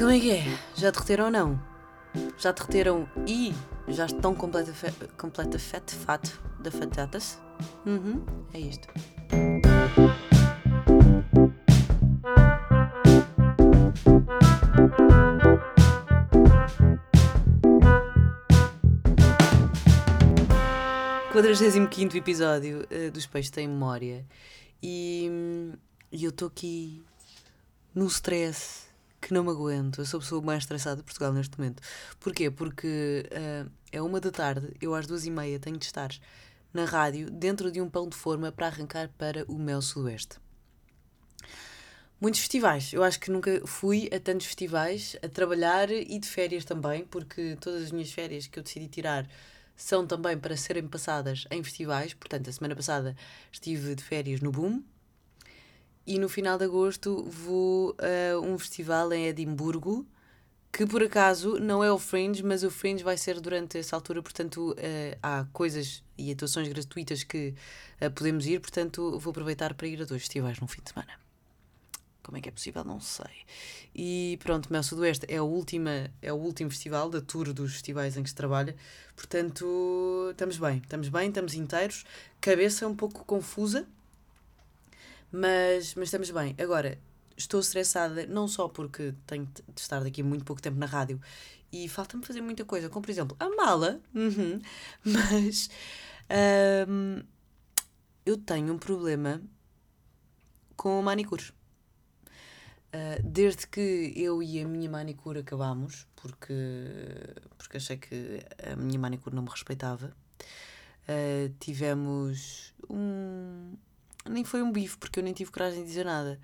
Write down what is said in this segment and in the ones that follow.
Como é que é? Já derreteram ou não? Já derreteram e já estão completa, fe... completa fat, fat da fatatas? Uhum, é isto. Quadragésimo quinto episódio uh, dos Peixes Tem Memória e, hum, e eu estou aqui no stress que não me aguento. Eu sou a pessoa mais estressada de Portugal neste momento. Porquê? Porque uh, é uma da tarde, eu às duas e meia tenho de estar na rádio dentro de um pão de forma para arrancar para o Mel Sudoeste. Muitos festivais. Eu acho que nunca fui a tantos festivais a trabalhar e de férias também, porque todas as minhas férias que eu decidi tirar são também para serem passadas em festivais. Portanto, a semana passada estive de férias no Boom, e no final de agosto vou a um festival em Edimburgo, que por acaso não é o Fringe, mas o Fringe vai ser durante essa altura, portanto uh, há coisas e atuações gratuitas que uh, podemos ir, portanto vou aproveitar para ir a dois festivais no fim de semana. Como é que é possível? Não sei. E pronto, Mel Sudoeste é, a última, é o último festival da tour dos festivais em que se trabalha, portanto estamos bem, estamos bem, estamos inteiros, cabeça um pouco confusa, mas, mas estamos bem. Agora, estou estressada não só porque tenho de estar daqui muito pouco tempo na rádio e falta-me fazer muita coisa, como por exemplo a mala, uhum, mas um, eu tenho um problema com manicures. Uh, desde que eu e a minha manicure acabámos, porque, porque achei que a minha manicure não me respeitava, uh, tivemos um, nem foi um bife, porque eu nem tive coragem de dizer nada.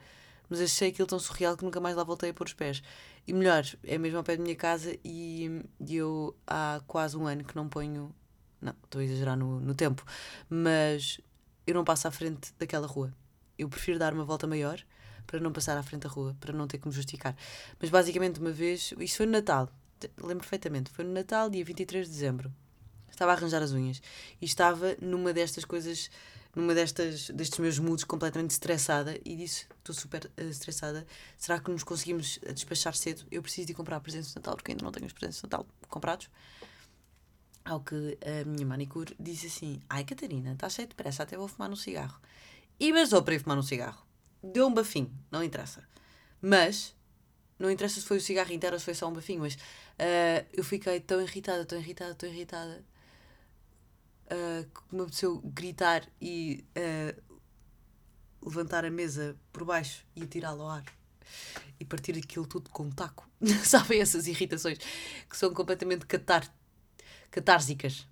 Mas achei aquilo tão surreal que nunca mais lá voltei a pôr os pés. E melhor, é mesmo ao pé da minha casa e, eu há quase um ano que não ponho. Não, estou a exagerar no, no tempo. Mas eu não passo à frente daquela rua. Eu prefiro dar uma volta maior para não passar à frente da rua, para não ter que me justificar. Mas basicamente, uma vez. Isso foi no Natal. Lembro perfeitamente. Foi no Natal, dia 23 de dezembro. Estava a arranjar as unhas. E estava numa destas coisas numa destas, destes meus moods completamente estressada e disse: Estou super uh, estressada. Será que nos conseguimos eh, despachar cedo? Eu preciso de comprar presentes de Natal porque ainda não tenho os presentes de Natal comprados. Ao que a minha manicure disse assim: Ai Catarina, estás cheio de pressa, até vou fumar um cigarro. E basou para ir fumar um cigarro. Deu um bafinho, não interessa. Mas, não interessa se foi o cigarro inteiro ou se foi só um bafinho, mas uh, eu fiquei tão irritada, tão irritada, tão irritada uh, que me apeteceu gritar e uh, levantar a mesa por baixo e atirá-la ao ar e partir aquilo tudo com um taco. Sabem essas irritações que são completamente catar catársicas.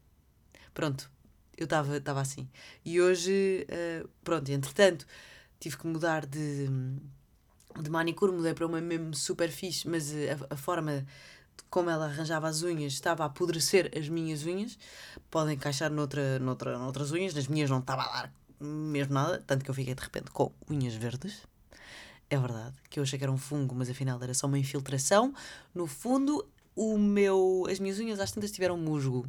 Pronto, eu estava assim. E hoje, uh, pronto, entretanto, tive que mudar de, de manicure, mudei para uma mesmo super fixe, mas a, a forma como ela arranjava as unhas, estava a apodrecer as minhas unhas. Podem encaixar noutra, noutra, noutras unhas, nas minhas não estava a dar mesmo nada, tanto que eu fiquei de repente com unhas verdes. É verdade, que eu achei que era um fungo, mas afinal era só uma infiltração. No fundo, o meu, as minhas unhas às tantas tiveram musgo.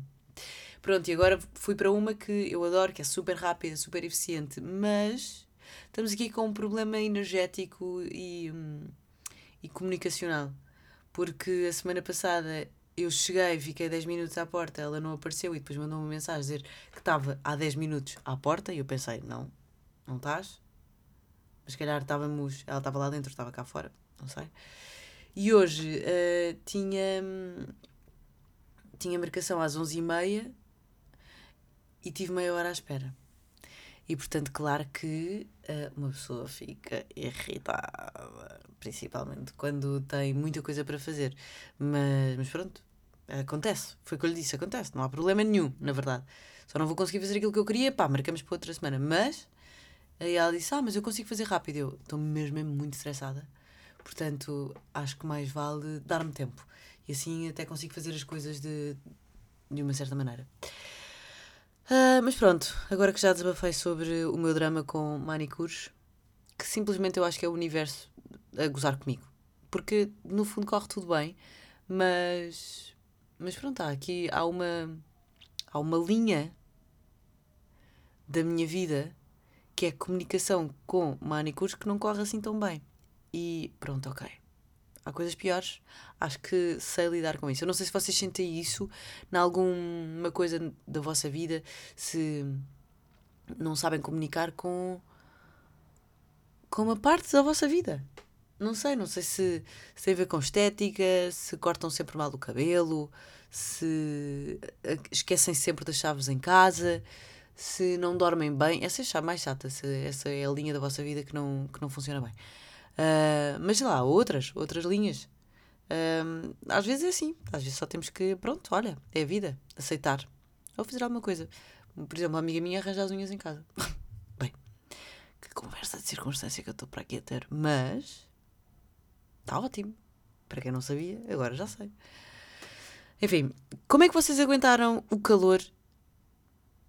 Pronto, e agora fui para uma que eu adoro, que é super rápida, super eficiente, mas estamos aqui com um problema energético e, hum, e comunicacional porque a semana passada eu cheguei, fiquei 10 minutos à porta, ela não apareceu e depois mandou uma mensagem dizer que estava há 10 minutos à porta e eu pensei, não, não estás? Mas se calhar estávamos, ela estava lá dentro, estava cá fora, não sei. E hoje uh, tinha, tinha marcação às 11h30 e tive meia hora à espera. E portanto, claro que uh, uma pessoa fica irritada, principalmente quando tem muita coisa para fazer. Mas, mas pronto, acontece. Foi o que eu lhe disse: acontece, não há problema nenhum, na verdade. Só não vou conseguir fazer aquilo que eu queria, pá, marcamos para outra semana. Mas aí ela disse: Ah, mas eu consigo fazer rápido. Eu estou mesmo, mesmo muito estressada. Portanto, acho que mais vale dar-me tempo. E assim até consigo fazer as coisas de, de uma certa maneira. Uh, mas pronto, agora que já desabafei sobre o meu drama com manicures, que simplesmente eu acho que é o universo a gozar comigo. Porque no fundo corre tudo bem, mas. Mas pronto, há aqui há uma. Há uma linha da minha vida que é comunicação com manicures que não corre assim tão bem. E pronto, ok. há coisas piores. Acho que sei lidar com isso. Eu não sei se vocês sentem isso em alguma coisa da vossa vida, se não sabem comunicar com, com uma parte da vossa vida. Não sei, não sei se, se tem a ver com estética, se cortam sempre mal o cabelo, se eh, esquecem sempre das chaves em casa, se não dormem bem. Essa é a mais chata, se essa é a linha da vossa vida que não, que não funciona bem. Uh, mas sei lá, outras, outras linhas. Uh, às vezes é assim, às vezes só temos que, pronto, olha, é a vida, aceitar. Ou fazer alguma coisa. Por exemplo, uma amiga minha arranja as unhas em casa. conversa de circunstância que eu estou para aqui a ter. Mas está ótimo. Para quem não sabia, agora já sei. Enfim, como é que vocês aguentaram o calor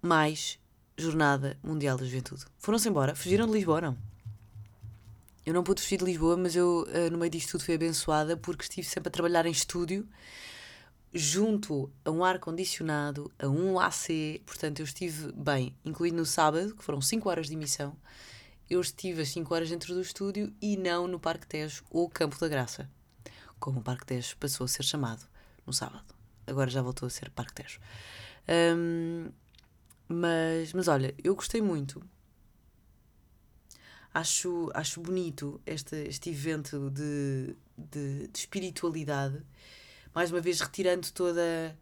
mais Jornada Mundial da Juventude? Foram-se embora? Fugiram de Lisboa, não? Eu não pude fugir de Lisboa, mas eu, eh, no meio disto tudo, fui abençoada porque estive sempre a trabalhar em estúdio, junto a um ar-condicionado, a um AC. Portanto, eu estive bem, incluindo no sábado, que foram 5 horas de emissão. Eu estive as 5 horas dentro do estúdio e não no Parque Tejo ou Campo da Graça, como o Parque Tejo passou a ser chamado no sábado. Agora já voltou a ser Parque Tejo. Um, mas, mas olha, eu gostei muito acho, acho bonito este, este evento de, de, de espiritualidade, mais uma vez retirando toda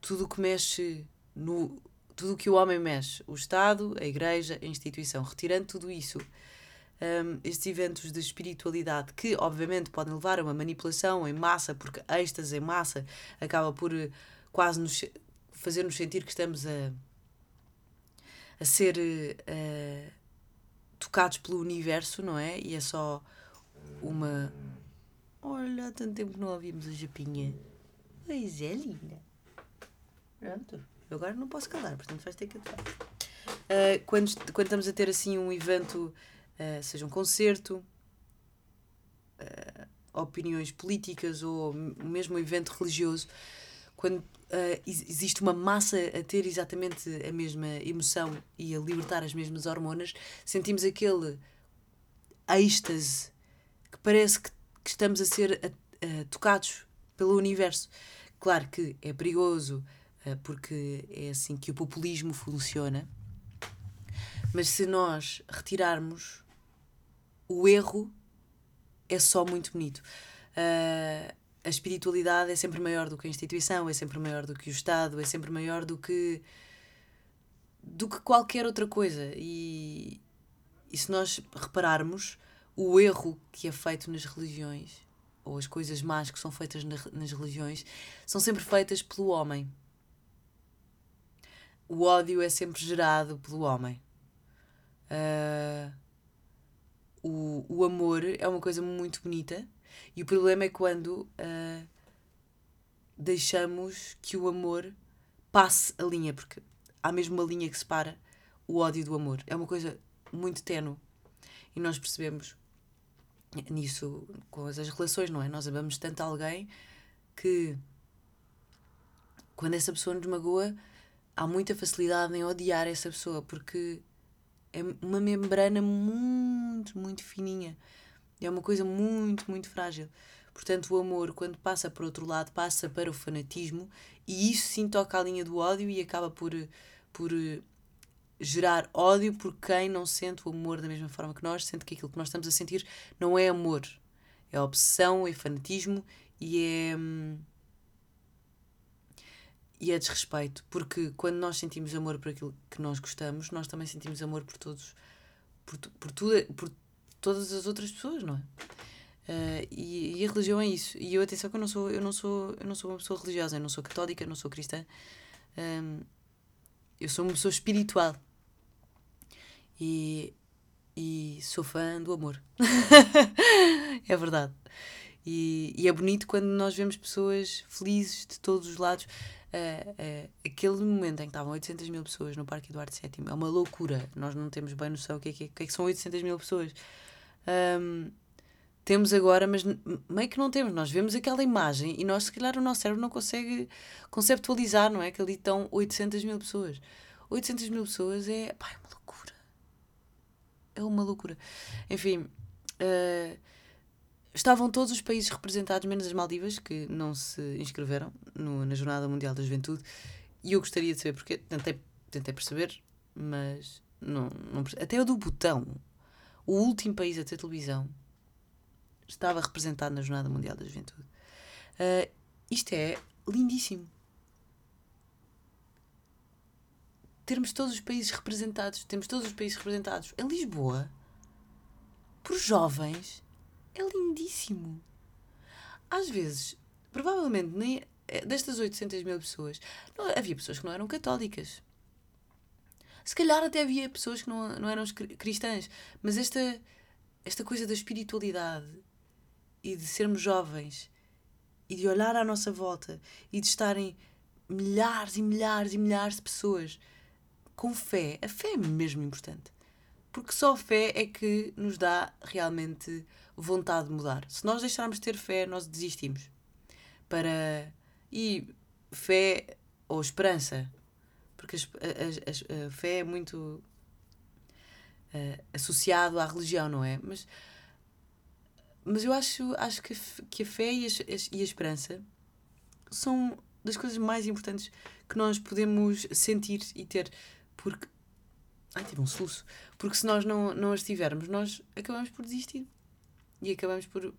tudo o que mexe no tudo o que o homem mexe, o Estado, a Igreja, a instituição, retirando tudo isso, um, estes eventos de espiritualidade que obviamente podem levar a uma manipulação em massa, porque êxtase em massa acaba por eh, quase nos fazer-nos sentir que estamos a, a ser uh, tocados pelo universo, não é? E é só uma. Olha, há tanto tempo que não ouvimos a Japinha. Pois é, linda. Pronto. Eu agora não posso calar, portanto vais ter que atuar. Uh, quando, quando estamos a ter assim um evento, uh, seja um concerto, uh, opiniões políticas ou mesmo um evento religioso, quando existe uma massa a ter exatamente a mesma emoção e a libertar as mesmas hormonas, sentimos aquele êxtase que parece que, que estamos a ser a, a, tocados pelo universo. Claro que é perigoso, porque é assim que o populismo funciona, mas se nós retirarmos o erro, é só muito bonito. Uh, a espiritualidade é sempre maior do que a instituição, é sempre maior do que o Estado, é sempre maior do que do que qualquer outra coisa. E, e se nós repararmos, o erro que é feito nas religiões, ou as coisas más que são feitas na, nas religiões, são sempre feitas pelo homem. O ódio é sempre gerado pelo homem. Uh, o, o amor é uma coisa muito bonita e o problema é quando uh, deixamos que o amor passe a linha, porque há mesmo uma linha que separa o ódio do amor. É uma coisa muito tenue. E nós percebemos nisso com as relações, não é? Nós amamos tanto alguém que quando essa pessoa nos magoa, há muita facilidade em odiar essa pessoa, porque é uma membrana muito, muito fininha é uma coisa muito, muito frágil. Portanto, o amor, quando passa para outro lado, passa para o fanatismo e isso sim toca a linha do ódio e acaba por, por eh, gerar ódio por quem não sente o amor da mesma forma que nós, sente que aquilo que nós estamos a sentir não é amor, é obsessão, é fanatismo e é. E é desrespeito, porque quando nós sentimos amor por aquilo que nós gostamos, nós também sentimos amor por todos, por, por, tudo, por todas as outras pessoas, não é? Uh, e, e, a religião é isso. E eu atenção que eu não sou, eu não sou, eu não sou uma pessoa religiosa, eu não sou católica, eu não sou cristã. Um, eu sou uma pessoa espiritual. E, e sou fã do amor. é verdade. E, e, é bonito quando nós vemos pessoas felizes de todos os lados. Uh, aquele momento em que estavam 800 mil pessoas no Parque Eduardo VII é uma loucura. Nós não temos bem noção o que é que, é, que, é que são 800 mil pessoas. Um, temos agora, mas meio que não temos. Nós vemos aquela imagem e nós, se calhar, o nosso cérebro não consegue conceptualizar, não é? Que ali estão 800 mil pessoas. 800 mil pessoas é, pá, é uma loucura. É uma loucura. Enfim, uh, estavam todos os países representados, menos as Maldivas, que não se inscreveram no, na Jornada Mundial da Juventude. E eu gostaria de saber porque tentei, tentei perceber, mas não, não até o do Botão, o último país a ter televisão, estava representado na Jornada Mundial da Juventude. Uh, isto é lindíssimo. Termos todos os países representados, temos todos os países representados em Lisboa, por jovens, é lindíssimo. Às vezes, provavelmente, nem, eh, destas 800 mil pessoas, não, havia pessoas que não eram católicas. Se calhar até havia pessoas que não, não eram cristãs, mas esta, esta coisa da espiritualidade e de sermos jovens e de olhar à nossa volta e de estarem milhares e milhares e milhares de pessoas com fé. A fé é mesmo importante. Porque só a fé é que nos dá realmente vontade de mudar. Se nós deixarmos de ter fé, nós desistimos. Para. E fé ou esperança. Porque a, a, a, a fé é muito uh, associado à religião, não é? Mas mas eu acho, acho que, que a fé e a, e a esperança são das coisas mais importantes que nós podemos sentir e ter. Porque. Ai, tive um soluço. Porque se nós não, não as tivermos, nós acabamos por desistir. E acabamos por,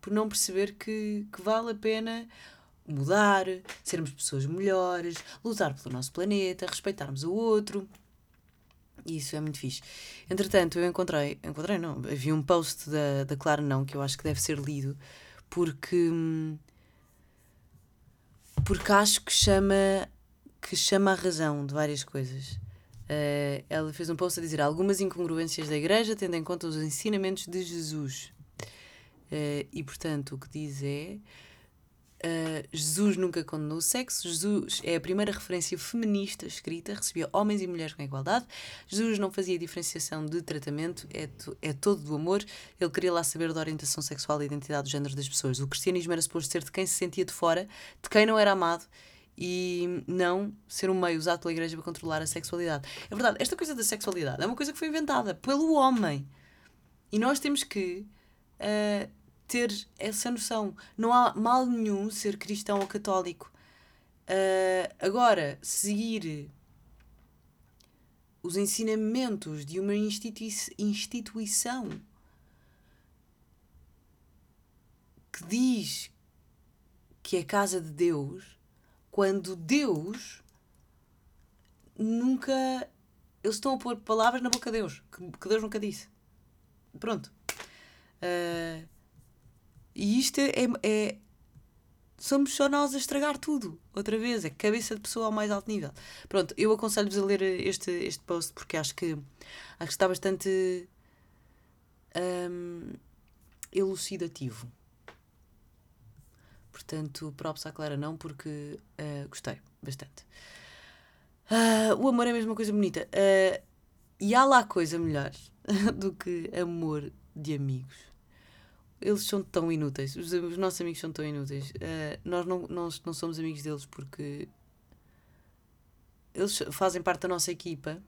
por não perceber que, que vale a pena mudar, sermos pessoas melhores, lutar pelo nosso planeta, respeitarmos o outro. E isso é muito fixe. Entretanto, eu encontrei, encontrei não, havia um post da, da Clara Não que eu acho que deve ser lido porque porque acho que chama que chama a razão de várias coisas. Uh, ela fez um post a dizer algumas incongruências da igreja tendo em conta os ensinamentos de Jesus. Uh, e portanto, o que diz é Uh, Jesus nunca condenou o sexo. Jesus é a primeira referência feminista escrita, recebia homens e mulheres com igualdade. Jesus não fazia diferenciação de tratamento, é, é todo do amor. Ele queria lá saber da orientação sexual e identidade do género das pessoas. O cristianismo era suposto ser de quem se sentia de fora, de quem não era amado e não ser um meio usado pela igreja para controlar a sexualidade. É verdade, esta coisa da sexualidade é uma coisa que foi inventada pelo homem. E nós temos que. Uh, ter essa noção. Não há mal nenhum ser cristão ou católico. Uh, agora, seguir os ensinamentos de uma institui instituição que diz que é casa de Deus, quando Deus nunca. Eles estão a pôr palavras na boca de Deus, que, Deus nunca disse. Pronto. Uh, e isto é, é, Somos só nós a estragar tudo, outra vez, é cabeça de pessoa ao mais alto nível. Pronto, eu aconselho-vos a ler este, este post porque acho que, acho que está bastante um, elucidativo. Portanto, props à Clara não, porque uh, gostei bastante. Uh, o amor é a mesma coisa bonita. Uh, e há lá coisa melhor do que amor de amigos eles são tão inúteis. Os, os nossos amigos são tão inúteis. Nós não, nós não somos amigos deles porque eles fazem parte da nossa equipa,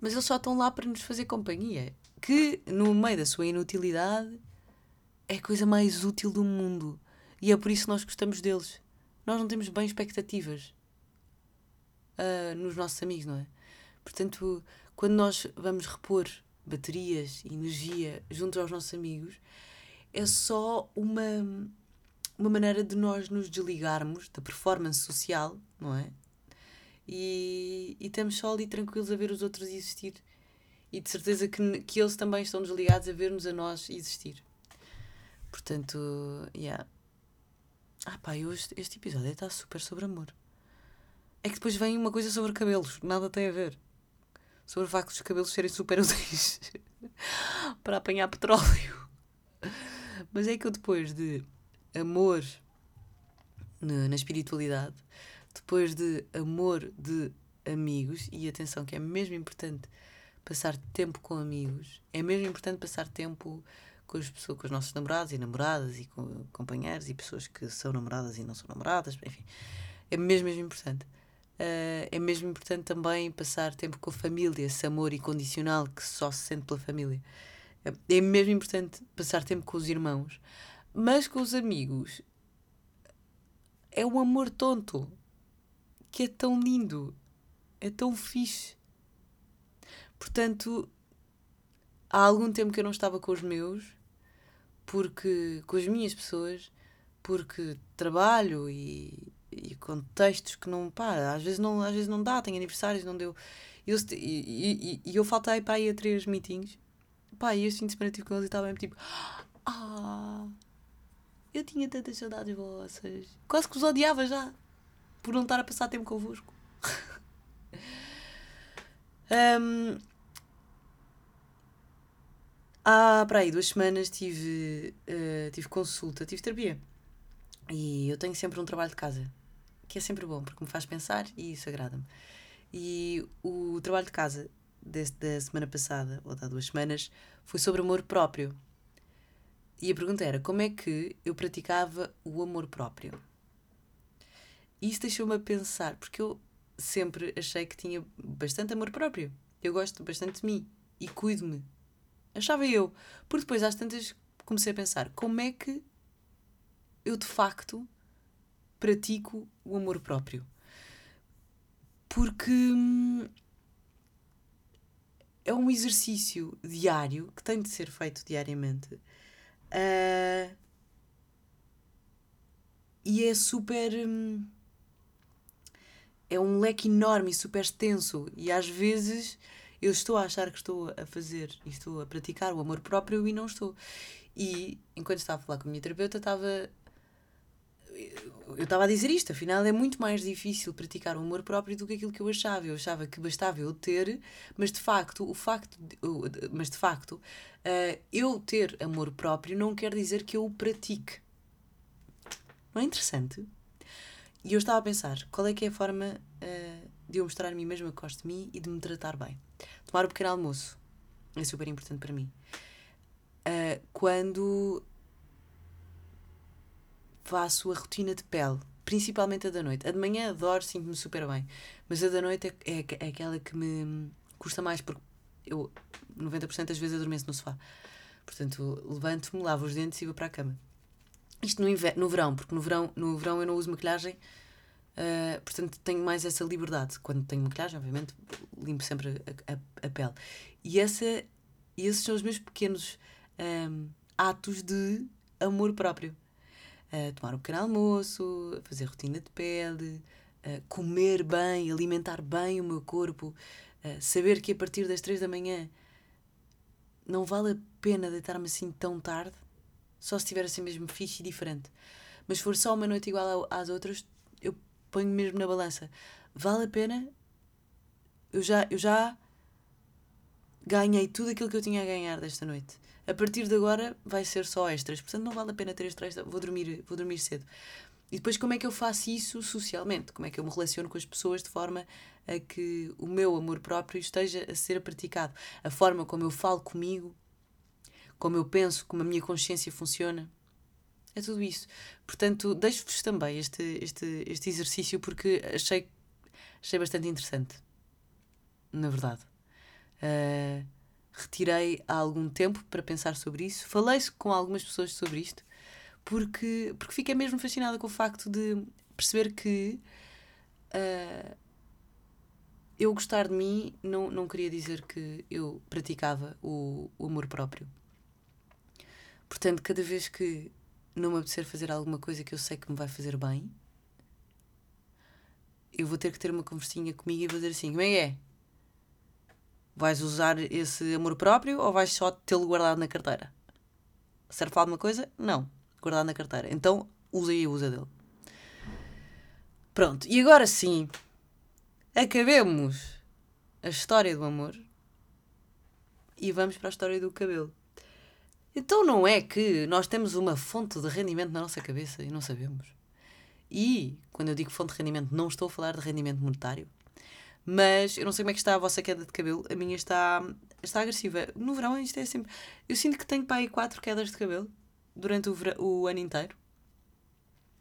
mas eles só estão lá para nos fazer companhia. Que no meio da sua inutilidade é a coisa mais útil do mundo. E é por isso que nós gostamos deles. Nós não temos bem expectativas uh, nos nossos amigos, não é? Portanto, quando nós vamos repor baterias e energia junto aos nossos amigos, é só uma, uma maneira de nós nos desligarmos da performance social, não é? E, e estamos só ali tranquilos a ver os outros existir. E de certeza que, que eles também estão desligados a ver-nos a nós existir. Portanto, yeah. Ah pá, este, este episódio está super sobre amor. É que depois vem uma coisa sobre cabelos, nada tem a ver sobre o facto dos cabelos serem super úteis para apanhar petróleo. Mas é que eu depois de amor na espiritualidade, depois de amor de amigos, e atenção que é mesmo importante passar tempo com amigos, é mesmo importante passar tempo com as pessoas, com os nossos namorados e namoradas e com companheiros e pessoas que são namoradas e não são namoradas, enfim, é mesmo, mesmo importante uh, é mesmo importante também passar tempo com a família, esse amor incondicional que só se sente pela família. É mesmo importante passar tempo com os irmãos. Mas com os amigos é um amor tonto que é tão lindo, é tão fixe. Portanto, há algum tempo que eu não estava com os meus, porque com as minhas pessoas, porque trabalho e, e contextos que não, pá, às vezes não, às vezes não dá, tem aniversários, não deu. Eu, e, e, eu faltei para ir a três meetings, pá, e este fim de semana tive com eles e estava mesmo tipo, ah, eu tinha tantas saudades vossas, quase que os odiava já, por não estar a passar tempo convosco. um, há para aí duas semanas tive, uh, tive consulta, tive terapia. E eu tenho sempre um trabalho de casa, que é sempre bom, porque me faz pensar e isso agrada-me. E o trabalho de casa deste, da semana passada, ou há duas semanas, foi sobre amor próprio. E a pergunta era como é que eu praticava o amor próprio? E isso deixou-me a pensar, porque eu sempre achei que tinha bastante amor próprio. Eu gosto bastante de mim e cuido-me. Achava eu. Porque depois, às tantas, comecei a pensar como é que eu de facto pratico o amor próprio. Porque hum, é um exercício diário que tem de ser feito diariamente. Uh, e é super. Hum, é um leque enorme e super extenso. E às vezes eu estou a achar que estou a fazer e estou a praticar o amor próprio e não estou. E enquanto estava a falar com a minha terapeuta, estava. Eu estava a dizer isto, afinal é muito mais difícil praticar o amor próprio do que aquilo que eu achava. Eu achava que bastava eu ter, mas de facto, o facto de, mas de facto, uh, eu ter amor próprio não quer dizer que eu o pratique. Não é interessante? E eu estava a pensar, qual é que é a forma uh, de eu mostrar a mim mesma que gosto de mim e de me tratar bem? Tomar o pequeno almoço é super importante para mim. Uh, quando faço a rotina de pele, principalmente a da noite. A de manhã adoro, sinto-me super bem, mas a da noite é, é, é aquela que me custa mais, porque eu 90% das vezes adormeço no sofá. Portanto, levanto-me, lavo os dentes e vou para a cama. Isto no, inverno, no verão, porque no verão, no verão eu não uso maquilhagem, uh, portanto tenho mais essa liberdade. Quando tenho maquilhagem, obviamente, limpo sempre a, a, a pele. E essa, esses são os meus pequenos um, atos de amor próprio. Uh, tomar um pequeno almoço, fazer rotina de pele, uh, comer bem, alimentar bem o meu corpo, saber que a partir das três da manhã não vale a pena deitar-me assim tão tarde só se estiver assim mesmo fixe e diferente. Mas for só uma noite igual às outras, ponho mesmo na balança. Vale a pena? Eu já, eu já ganhei tudo aquilo que eu tinha a ganhar desta noite. A partir de agora vai ser só extras. Portanto, não vale a pena ter extras. Vou dormir, vou dormir cedo. E depois, como é que eu faço isso socialmente? Como é que eu me relaciono com as pessoas de forma a que o meu amor próprio esteja a ser praticado? A forma como eu falo comigo como eu penso, como a minha consciência funciona. É tudo isso. Portanto, deixo-vos também este, este, este exercício porque achei, achei bastante interessante. Na verdade. Uh, retirei há algum tempo para pensar sobre isso. Falei com algumas pessoas sobre isto porque, porque fiquei mesmo fascinada com o facto de perceber que uh, eu gostar de mim não, não queria dizer que eu praticava o, o amor próprio. Portanto, cada vez que não me apetecer fazer alguma coisa que eu sei que me vai fazer bem, eu vou ter que ter uma conversinha comigo e vou dizer assim: como é que é? Vais usar esse amor próprio ou vais só tê-lo guardado na carteira? Serve para alguma coisa? Não. Guardado na carteira. Então usa e usa dele. Pronto. E agora sim, acabemos a história do amor e vamos para a história do cabelo. Então não é que nós temos uma fonte de rendimento na nossa cabeça e não sabemos. E, quando eu digo fonte de rendimento, não estou a falar de rendimento monetário. Mas eu não sei como é que está a vossa queda de cabelo. A minha está, está agressiva. No verão isto é sempre... Eu sinto que tenho para aí quatro quedas de cabelo durante o, verão, o ano inteiro.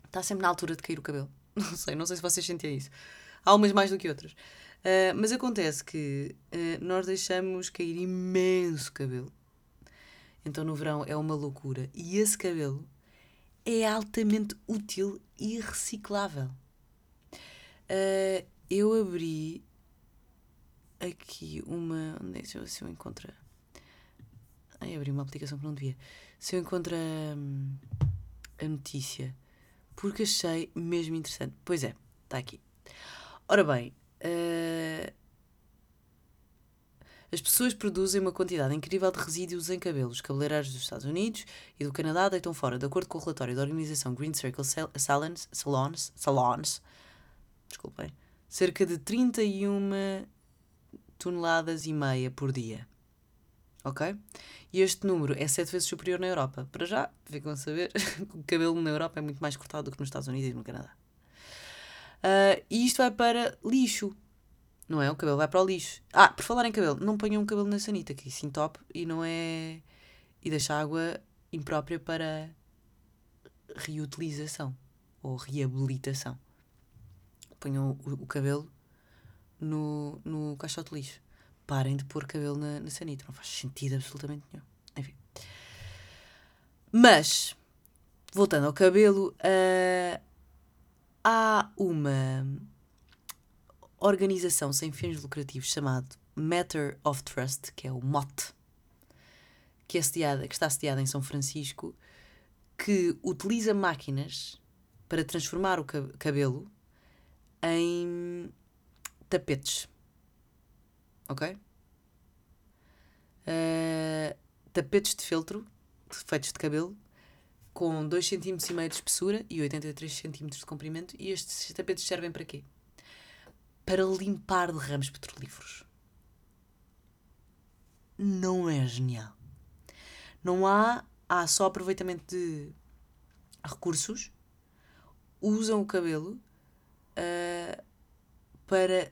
Está sempre na altura de cair o cabelo. Não sei, não sei se vocês sentem isso. Há umas mais do que outras. Uh, mas acontece que uh, nós deixamos cair imenso cabelo Então no verão é uma loucura. E esse cabelo é altamente útil e reciclável. Uh, eu abri aqui uma. Onde é que se eu encontro? Ai, abri uma aplicação que não devia. Se eu encontro a, a notícia, porque achei mesmo interessante. Pois é, está aqui. Ora bem, uh, as pessoas produzem uma quantidade incrível de resíduos em cabelos. Cabeleireiros dos Estados Unidos e do Canadá deitam fora, de acordo com o relatório da organização Green Circle Salons, Salons, Salons desculpem, cerca de 31 toneladas e meia por dia. Ok? E este número é sete vezes superior na Europa. Para já, ficam a saber que o cabelo na Europa é muito mais cortado do que nos Estados Unidos e no Canadá. Uh, e isto vai para lixo. Não é? O cabelo vai para o lixo. Ah, por falar em cabelo, não ponham o cabelo na sanita, que isso top e não é. e deixa água imprópria para reutilização ou reabilitação. Ponham o, o cabelo no, no caixote de lixo. Parem de pôr cabelo na, na sanita, não faz sentido absolutamente nenhum. Enfim. Mas, voltando ao cabelo, uh, há uma organização sem fins lucrativos chamado Matter of Trust, que é o MOT, que, é sediada, que está sediada em São Francisco, que utiliza máquinas para transformar o cabelo em tapetes. Ok? Uh, tapetes de feltro feitos de cabelo com 2 cm de espessura e 83 cm de comprimento e estes tapetes servem para quê? Para limpar derrames petrolíferos. Não é genial. Não há, há só aproveitamento de recursos, usam o cabelo uh, para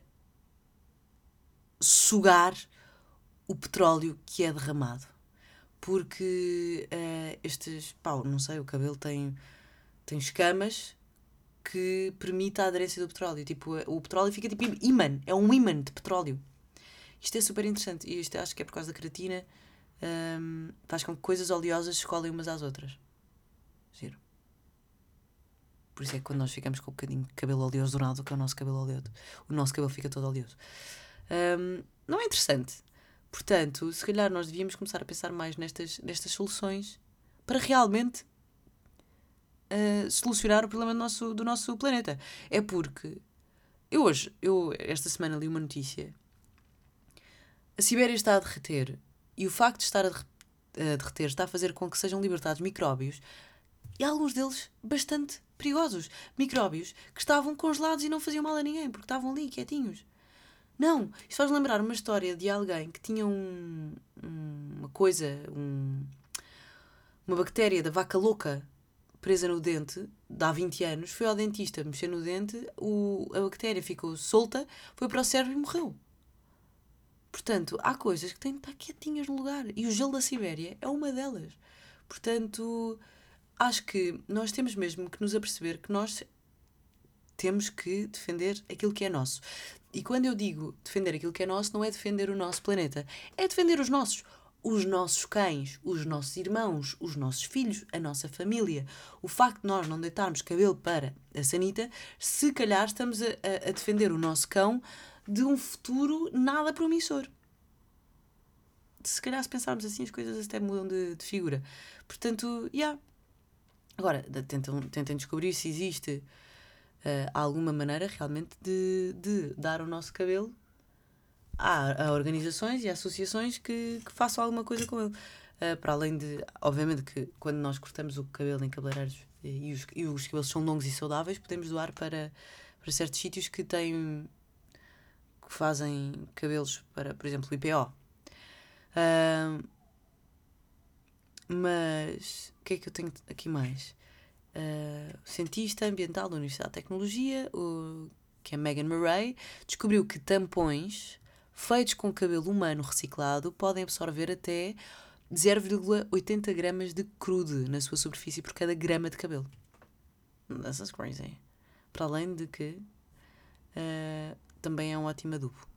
sugar o petróleo que é derramado. Porque uh, estes, pá, não sei, o cabelo tem, tem escamas que permite a aderência do petróleo. Tipo, o petróleo fica tipo imã, é um imã de petróleo. Isto é super interessante e isto acho que é por causa da creatina. Um, faz com que coisas oleosas se colhem umas às outras. Giro. Por isso é que quando nós ficamos com um bocadinho de cabelo oleoso dourado, que é o nosso cabelo oleoso, o nosso cabelo fica todo oleoso. Um, não é interessante. Portanto, se calhar nós devíamos começar a pensar mais nestas, nestas soluções para realmente solucionar o problema do nosso, do nosso planeta. É porque eu hoje, eu esta semana li uma notícia. A Sibéria está a derreter e o facto de estar a derreter está a fazer com que sejam libertados micróbios e alguns deles bastante perigosos. Micróbios que estavam congelados e não faziam mal a ninguém porque estavam ali quietinhos. Não, isto faz lembrar uma história de alguém que tinha um, uma coisa, um, uma bactéria da vaca louca presa no dente, de há 20 anos, foi ao dentista mexer no dente, o, a bactéria ficou solta, foi para o cérebro e morreu. Portanto, há coisas que têm de estar quietinhas no lugar. E o gelo da Sibéria é uma delas. Portanto, acho que nós temos mesmo que nos aperceber que nós temos que defender aquilo que é nosso. E quando eu digo defender aquilo que é nosso, não é defender o nosso planeta, é defender os nossos os nossos cães, os nossos irmãos, os nossos filhos, a nossa família. O facto de nós não deitarmos cabelo para a sanita, se calhar estamos a, a, defender o nosso cão de um futuro nada promissor. Se calhar, se pensarmos assim, as coisas até mudam de, de figura. Portanto, já. Yeah. Agora, tentem, tentem descobrir se existe uh, alguma maneira realmente de, de dar o nosso cabelo há, há organizações e associações que, que façam alguma coisa com ele. Uh, para além de, obviamente, que quando nós cortamos o cabelo em cabeleireiros e os, e os cabelos são longos e saudáveis, podemos doar para, para certos sítios que têm que fazem cabelos para, por exemplo, o IPO. Uh, mas o que é que eu tenho aqui mais? Uh, cientista ambiental da Universidade de Tecnologia, o, que é Megan Murray, descobriu que tampões feitos com cabelo humano reciclado podem absorver até 0,80 gramas de crude na sua superfície por cada grama de cabelo. That's crazy. Para além de que uh, também é um ótimo adubo.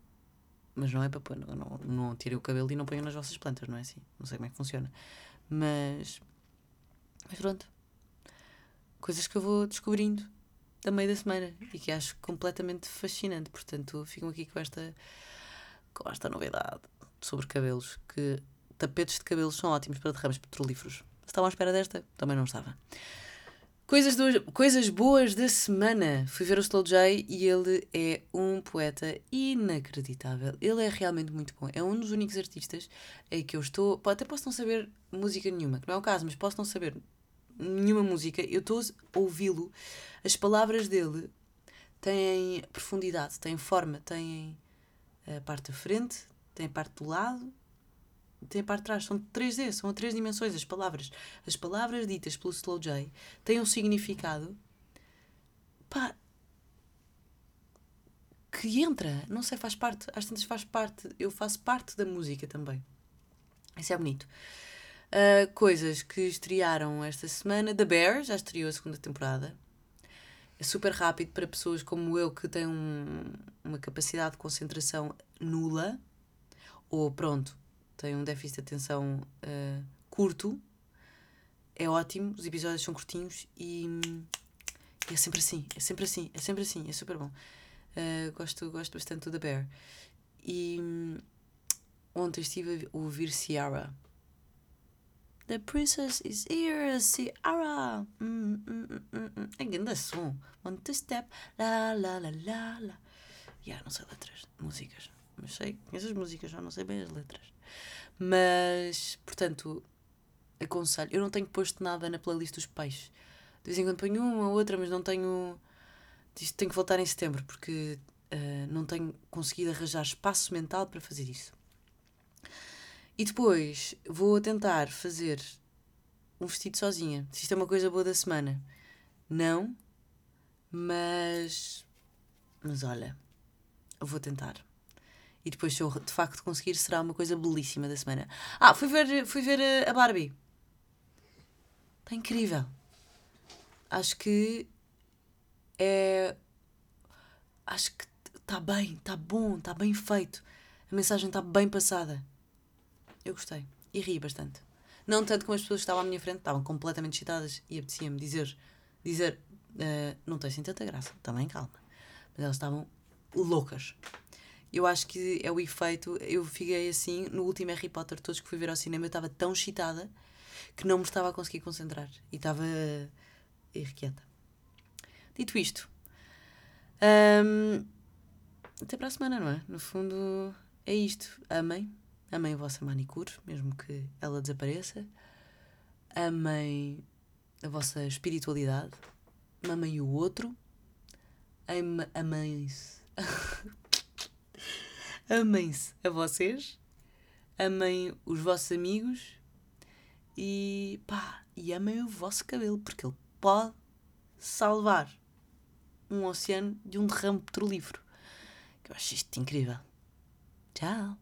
Mas não é para pôr, não, não, não tirem o cabelo e não ponham nas vossas plantas, não é assim? Não sei como é que funciona. Mas. Mas pronto. Coisas que eu vou descobrindo a meio da semana e que acho completamente fascinante. Portanto, ficam aqui com esta, com esta novidade sobre cabelos. Que tapetes de cabelos são ótimos para derrames petrolíferos. Estavam à espera desta? Também não estava. Coisas, do, coisas boas da semana. Fui ver o Slow J e ele é um poeta inacreditável. Ele é realmente muito bom. É um dos únicos artistas em que eu estou. Até posso não saber música nenhuma, que não é o caso, mas posso não saber nenhuma música. Eu estou a ouvi-lo. As palavras dele têm profundidade, têm forma, têm a parte da frente, têm a parte do lado tem a parte de trás, são 3D, são três dimensões as palavras. As palavras ditas pelo Slow J têm um significado pá, que entra, não sei, faz parte, às tantas faz parte, eu faço parte da música também. Isso é bonito. Uh, coisas que estrearam esta semana: The Bear já estreou a segunda temporada. É super rápido para pessoas como eu que têm um, uma capacidade de concentração nula. Ou pronto, tem um déficit de atenção uh, curto, é ótimo, os episódios são curtinhos e, e, é sempre assim, é sempre assim, é sempre assim, é super bom. Uh, gosto, gosto bastante do The Bear. E um, ontem estive a ouvir Ciara. The princess is here, Ciara. Mm, mm, mm. mm. É grande som. Want to step, la la la la la. Yeah, não sei letras, músicas. Mas sei, conheço as músicas, já não sei bem as letras. Mas, portanto, aconselho. Eu não tenho posto nada na playlist dos peixes. De vez em quando ponho uma ou outra, mas não tenho. Tenho que voltar em setembro, porque uh, não tenho conseguido arranjar espaço mental para fazer isso. E depois vou tentar fazer um vestido sozinha. Se isto é uma coisa boa da semana. Não, mas. Mas olha, vou tentar. E depois, se eu de facto conseguir, será uma coisa belíssima da semana. Ah, fui ver, fui ver a Barbie. Está incrível. Acho que é. Acho que está bem, está bom, está bem feito. A mensagem está bem passada. Eu gostei. E ri bastante. Não tanto como as pessoas que estavam à minha frente, estavam completamente excitadas e apetecia-me dizer, dizer uh, não tem assim tanta graça, também calma. Mas elas estavam loucas eu acho que é o efeito. Eu fiquei assim, no último Harry Potter, todos que fui ver ao cinema, eu estava tão excitada que não me estava a conseguir concentrar e estava irrequieta. Dito isto, hum, até para a semana, não é? No fundo, é isto. Amem, amem a vossa manicure, mesmo que ela desapareça. Amem a vossa espiritualidade, amem o outro, amem-se. amem-se a vocês, amem os vossos amigos e pá, e amem o vosso cabelo, porque ele pode salvar um oceano de um derrame petrolífero. Eu acho isto incrível. Tchau!